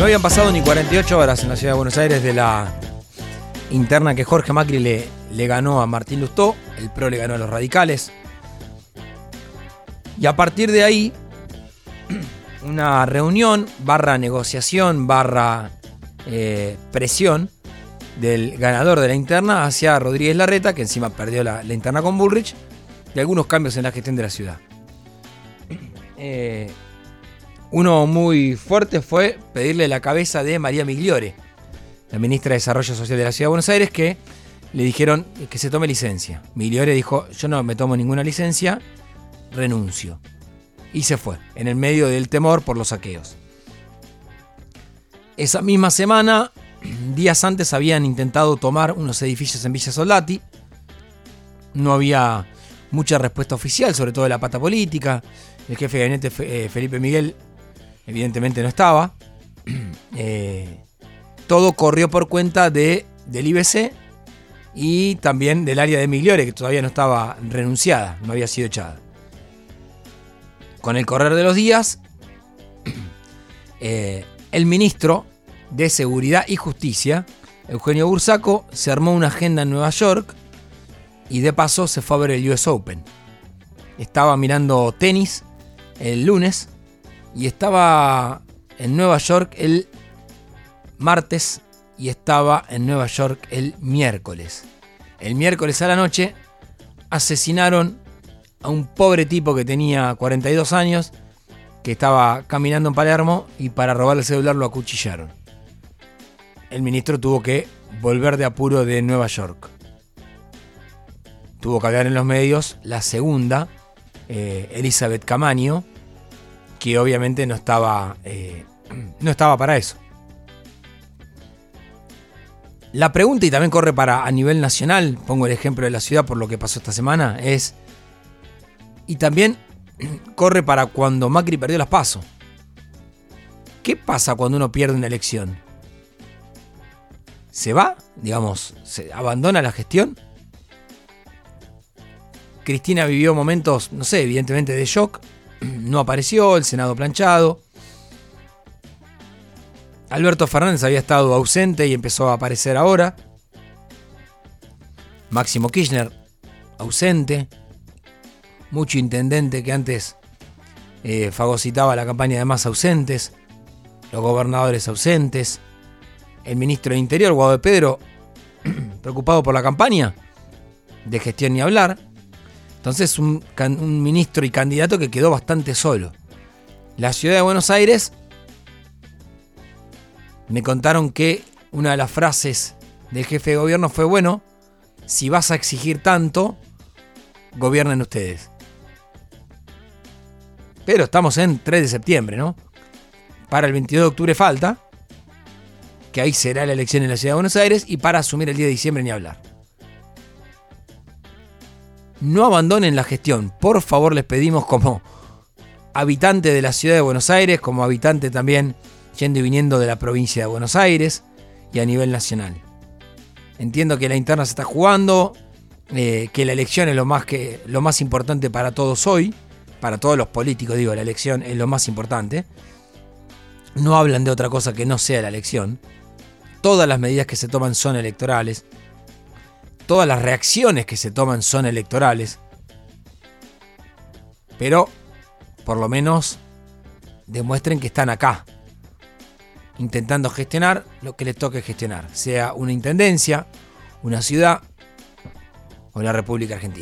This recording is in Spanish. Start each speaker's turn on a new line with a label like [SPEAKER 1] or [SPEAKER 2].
[SPEAKER 1] No habían pasado ni 48 horas en la ciudad de Buenos Aires de la interna que Jorge Macri le, ganó a Martín Lustó, el PRO le ganó a los radicales. Y a partir de ahí, una reunión, barra negociación, barra eh, presión del ganador de la interna hacia Rodríguez Larreta, que encima perdió la, la interna con Bullrich, y algunos cambios en la gestión de la ciudad. Eh, uno muy fuerte fue pedirle la cabeza de María Migliore, la ministra de Desarrollo Social de la Ciudad de Buenos Aires, que le dijeron que se tome licencia. Migliore dijo, yo no me tomo ninguna licencia, renuncio. Y se fue, en el medio del temor por los saqueos. Esa misma semana, días antes habían intentado tomar unos edificios en Villa Soldati. No había mucha respuesta oficial, sobre todo de la pata política. El jefe de gabinete eh, Felipe Miguel evidentemente no estaba. Eh, todo corrió por cuenta de, del IBC y también del área de Migliore, que todavía no estaba renunciada, no había sido echada. Con el correr de los días, eh, el ministro de Seguridad y Justicia, Eugenio Bursaco, se armó una agenda en Nueva York y de paso se fue a ver el US Open. Estaba mirando tenis el lunes y estaba en Nueva York el martes y estaba en Nueva York el miércoles. El miércoles a la noche asesinaron a un pobre tipo que tenía 42 años, que estaba caminando en Palermo y para robarle el celular lo acuchillaron. El ministro tuvo que volver de apuro de Nueva York. Tuvo que hablar en los medios la segunda, eh, Elizabeth Camaño, que obviamente no estaba, eh, no estaba para eso. La pregunta, y también corre para a nivel nacional, pongo el ejemplo de la ciudad por lo que pasó esta semana, es, y también corre para cuando Macri perdió las pasos. ¿Qué pasa cuando uno pierde una elección? ¿Se va? Digamos, ¿se abandona la gestión? Cristina vivió momentos, no sé, evidentemente de shock, no apareció, el Senado planchado. Alberto Fernández había estado ausente y empezó a aparecer ahora. Máximo Kirchner, ausente. Mucho intendente que antes eh, fagocitaba la campaña de más ausentes. Los gobernadores ausentes. El ministro de Interior, Guado de Pedro, preocupado por la campaña. De gestión ni hablar. Entonces un, un ministro y candidato que quedó bastante solo. La ciudad de Buenos Aires me contaron que una de las frases del jefe de gobierno fue, bueno, si vas a exigir tanto, gobiernen ustedes. Pero estamos en 3 de septiembre, ¿no? Para el 22 de octubre falta, que ahí será la elección en la ciudad de Buenos Aires, y para asumir el día de diciembre ni hablar no abandonen la gestión. Por favor, les pedimos como habitante de la ciudad de Buenos Aires, como habitante también yendo y viniendo de la provincia de Buenos Aires y a nivel nacional. Entiendo que la interna se está jugando, eh, que la elección es lo más, que, lo más importante para todos hoy, para todos los políticos, digo, la elección es lo más importante. No hablan de otra cosa que no sea la elección. Todas las medidas que se toman son electorales todas las reacciones que se toman son electorales. Pero, por lo menos, demuestren que están acá, intentando gestionar lo que les toque gestionar, sea una intendencia, una ciudad o la República Argentina.